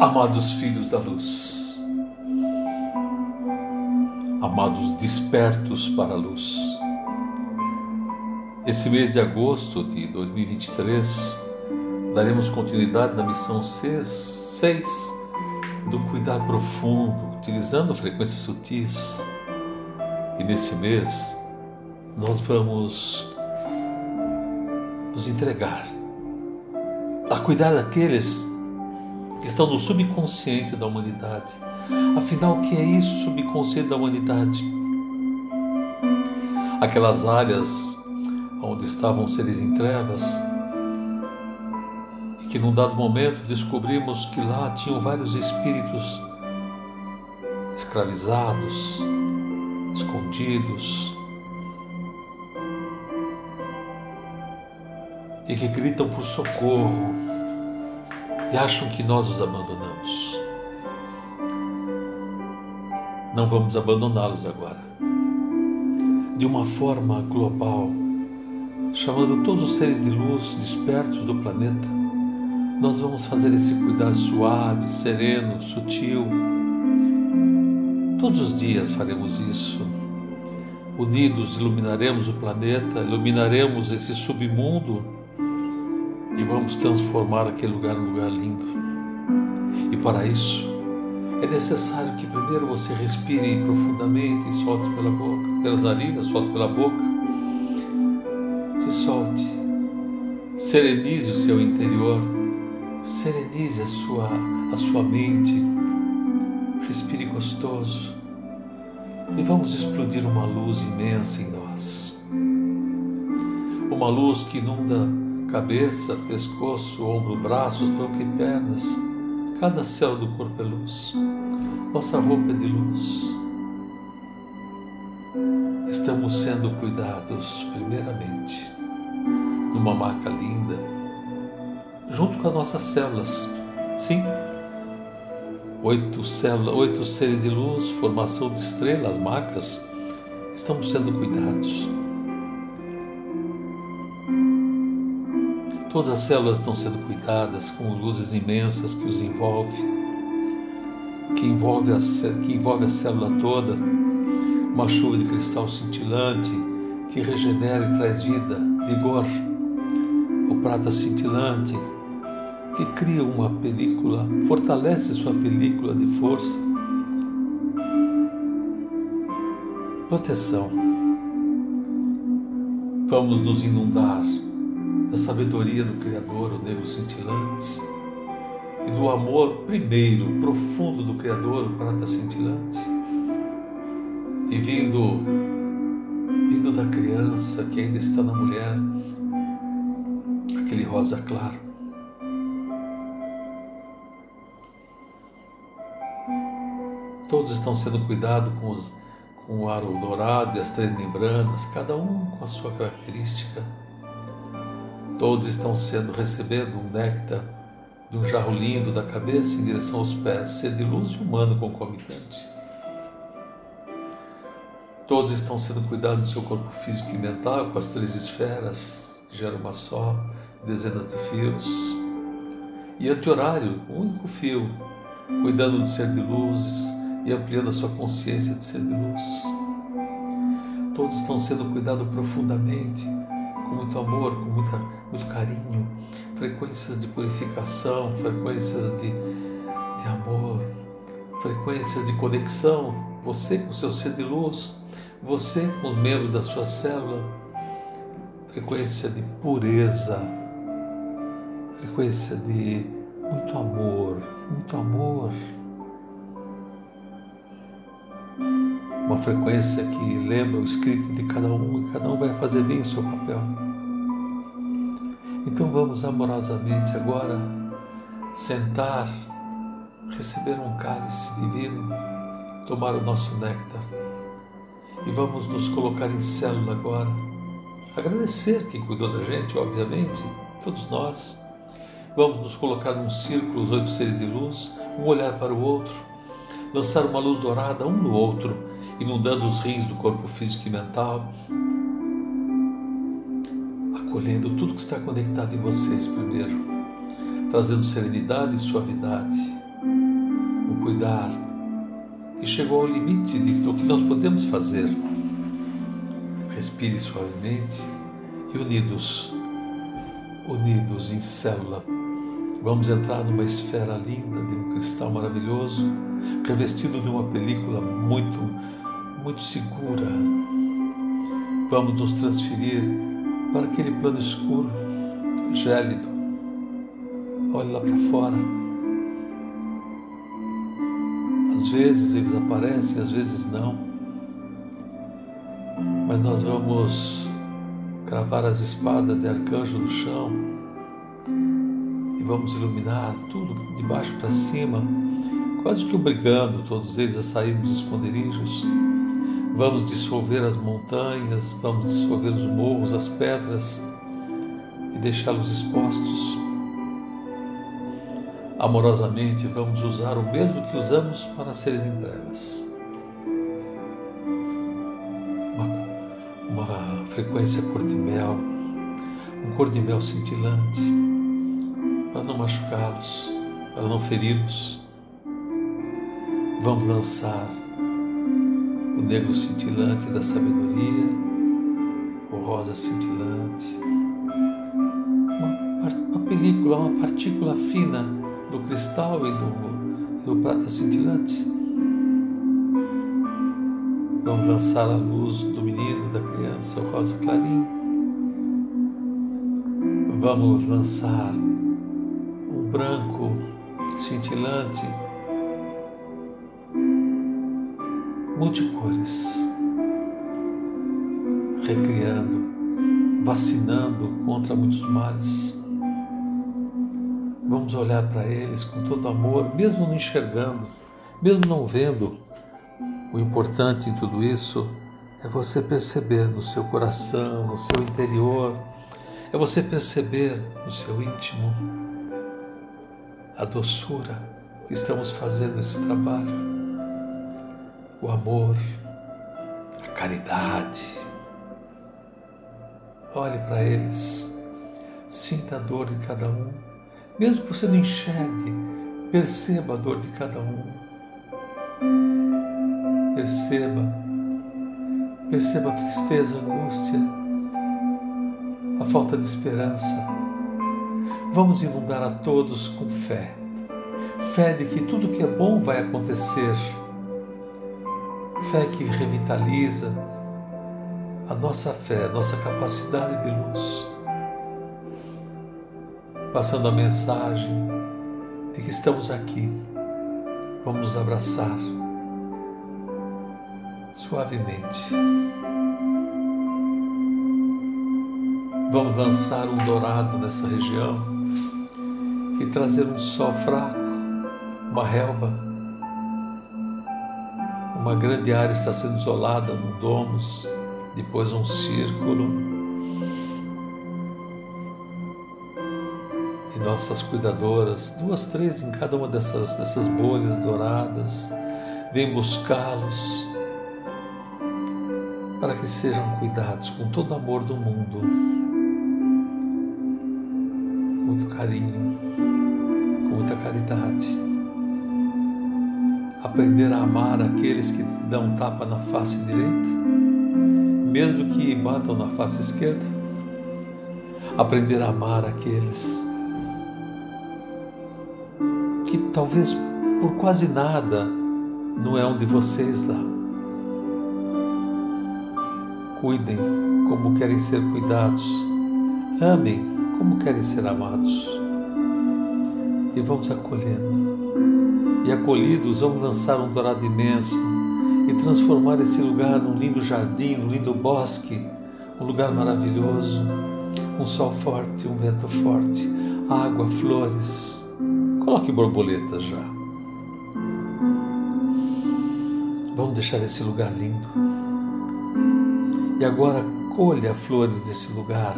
Amados filhos da luz, amados despertos para a luz, esse mês de agosto de 2023 daremos continuidade na missão 6 do cuidar profundo, utilizando frequências sutis. E nesse mês nós vamos nos entregar a cuidar daqueles que estão no subconsciente da humanidade. Afinal, o que é isso, subconsciente da humanidade? Aquelas áreas onde estavam seres em trevas que num dado momento descobrimos que lá tinham vários espíritos escravizados, escondidos, e que gritam por socorro e acham que nós os abandonamos. Não vamos abandoná-los agora. De uma forma global, chamando todos os seres de luz despertos do planeta, nós vamos fazer esse cuidar suave, sereno, sutil. Todos os dias faremos isso. Unidos iluminaremos o planeta, iluminaremos esse submundo e vamos transformar aquele lugar num lugar lindo. E para isso é necessário que primeiro você respire profundamente e solte pela boca, pelas narinas, solte pela boca. Se solte, serenize o seu interior, serenize a sua, a sua mente, respire gostoso e vamos explodir uma luz imensa em nós. Uma luz que inunda cabeça, pescoço, ombro, braços, tronco e pernas. Cada célula do corpo é luz. Nossa roupa é de luz. Estamos sendo cuidados, primeiramente, numa maca linda, junto com as nossas células. Sim, oito células, oito seres de luz, formação de estrelas, macas, estamos sendo cuidados. Todas as células estão sendo cuidadas com luzes imensas que os envolve, que envolve a, que envolve a célula toda, uma chuva de cristal cintilante que regenera e traz vida, vigor, o prata cintilante que cria uma película, fortalece sua película de força, proteção. Vamos nos inundar da sabedoria do Criador, o negro cintilante, e do amor primeiro, profundo do Criador, o prata cintilante, e vindo, vindo da criança que ainda está na mulher, aquele rosa claro. Todos estão sendo cuidados com, com o aro dourado e as três membranas, cada um com a sua característica Todos estão sendo recebendo um néctar de um jarro lindo da cabeça em direção aos pés, ser de luz e humano concomitante. Todos estão sendo cuidados do seu corpo físico e mental com as três esferas, que geram uma só, dezenas de fios. E anti-horário, um único fio, cuidando do ser de luz e ampliando a sua consciência de ser de luz. Todos estão sendo cuidados profundamente com muito amor, com muita, muito carinho, frequências de purificação, frequências de, de amor, frequências de conexão, você com o seu ser de luz, você com os membros da sua célula, frequência de pureza, frequência de muito amor, muito amor. Uma frequência que lembra o escrito de cada um e cada um vai fazer bem o seu papel. Então vamos amorosamente agora sentar, receber um cálice divino, tomar o nosso néctar e vamos nos colocar em célula agora. Agradecer quem cuidou da gente, obviamente, todos nós, Vamos nos colocar num círculo, os oito seres de luz, um olhar para o outro, lançar uma luz dourada um no outro, inundando os rins do corpo físico e mental, acolhendo tudo que está conectado em vocês primeiro, trazendo serenidade e suavidade, um cuidar que chegou ao limite de, do que nós podemos fazer. Respire suavemente e unidos, unidos em célula, vamos entrar numa esfera linda de um cristal maravilhoso, revestido de uma película muito, muito segura. Vamos nos transferir para aquele plano escuro, gélido. Olhe lá para fora. Às vezes eles aparecem, às vezes não. Mas nós vamos cravar as espadas de arcanjo no chão e vamos iluminar tudo de baixo para cima, quase que obrigando todos eles a sair dos esconderijos Vamos dissolver as montanhas, vamos dissolver os morros, as pedras e deixá-los expostos. Amorosamente, vamos usar o mesmo que usamos para seres em trevas. Uma, uma frequência cor de mel, um cor de mel cintilante, para não machucá-los, para não feri-los. Vamos lançar o negro cintilante da sabedoria, o rosa cintilante, uma, uma película, uma partícula fina do cristal e do, do prata cintilante. Vamos lançar a luz do menino, da criança, o rosa clarinho. Vamos lançar um branco cintilante multicores, recriando, vacinando contra muitos males. Vamos olhar para eles com todo amor, mesmo não enxergando, mesmo não vendo. O importante em tudo isso é você perceber no seu coração, no seu interior, é você perceber no seu íntimo a doçura que estamos fazendo esse trabalho o amor, a caridade. Olhe para eles, sinta a dor de cada um, mesmo que você não enxergue, perceba a dor de cada um. Perceba, perceba a tristeza, a angústia, a falta de esperança. Vamos inundar a todos com fé. Fé de que tudo que é bom vai acontecer fé que revitaliza a nossa fé, a nossa capacidade de luz, passando a mensagem de que estamos aqui, vamos nos abraçar suavemente. Vamos lançar um dourado nessa região e trazer um sol fraco, uma relva uma grande área está sendo isolada num domus, depois um círculo. E nossas cuidadoras, duas, três em cada uma dessas, dessas bolhas douradas, vêm buscá-los para que sejam cuidados com todo o amor do mundo, muito carinho, com muita caridade aprender a amar aqueles que te dão um tapa na face direita, mesmo que batam na face esquerda. Aprender a amar aqueles que talvez por quase nada não é um de vocês lá. Cuidem como querem ser cuidados, amem como querem ser amados. E vamos acolhendo e acolhidos vamos lançar um dourado imenso e transformar esse lugar num lindo jardim, num lindo bosque, um lugar maravilhoso, um sol forte, um vento forte, água, flores. Coloque borboletas já. Vamos deixar esse lugar lindo. E agora colha flores desse lugar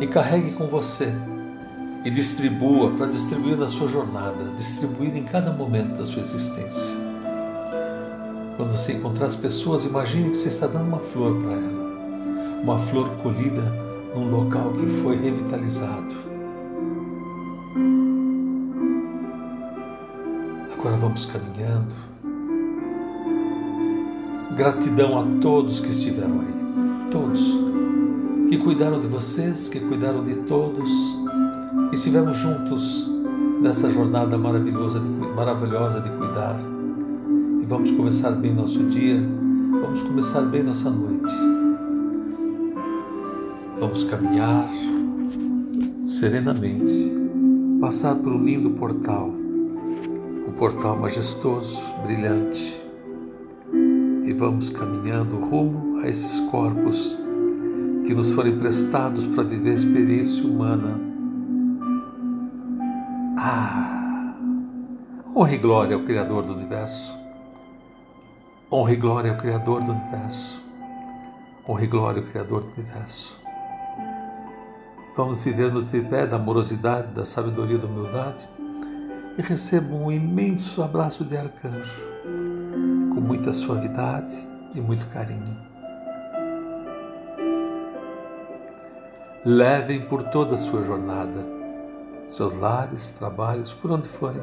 e carregue com você e distribua para distribuir na sua jornada, distribuir em cada momento da sua existência. Quando você encontrar as pessoas, imagine que você está dando uma flor para ela, uma flor colhida num local que foi revitalizado. Agora vamos caminhando. Gratidão a todos que estiveram aí, todos que cuidaram de vocês, que cuidaram de todos estivemos juntos nessa jornada maravilhosa de, maravilhosa de cuidar. E vamos começar bem nosso dia, vamos começar bem nossa noite. Vamos caminhar serenamente, passar por um lindo portal, um portal majestoso, brilhante. E vamos caminhando rumo a esses corpos que nos foram emprestados para viver a experiência humana ah! E glória ao Criador do universo. Honra e glória ao Criador do universo. Honra e glória ao Criador do universo. Vamos viver no tripé da amorosidade, da sabedoria e da humildade e receba um imenso abraço de arcanjo, com muita suavidade e muito carinho. Levem por toda a sua jornada seus lares, trabalhos, por onde forem.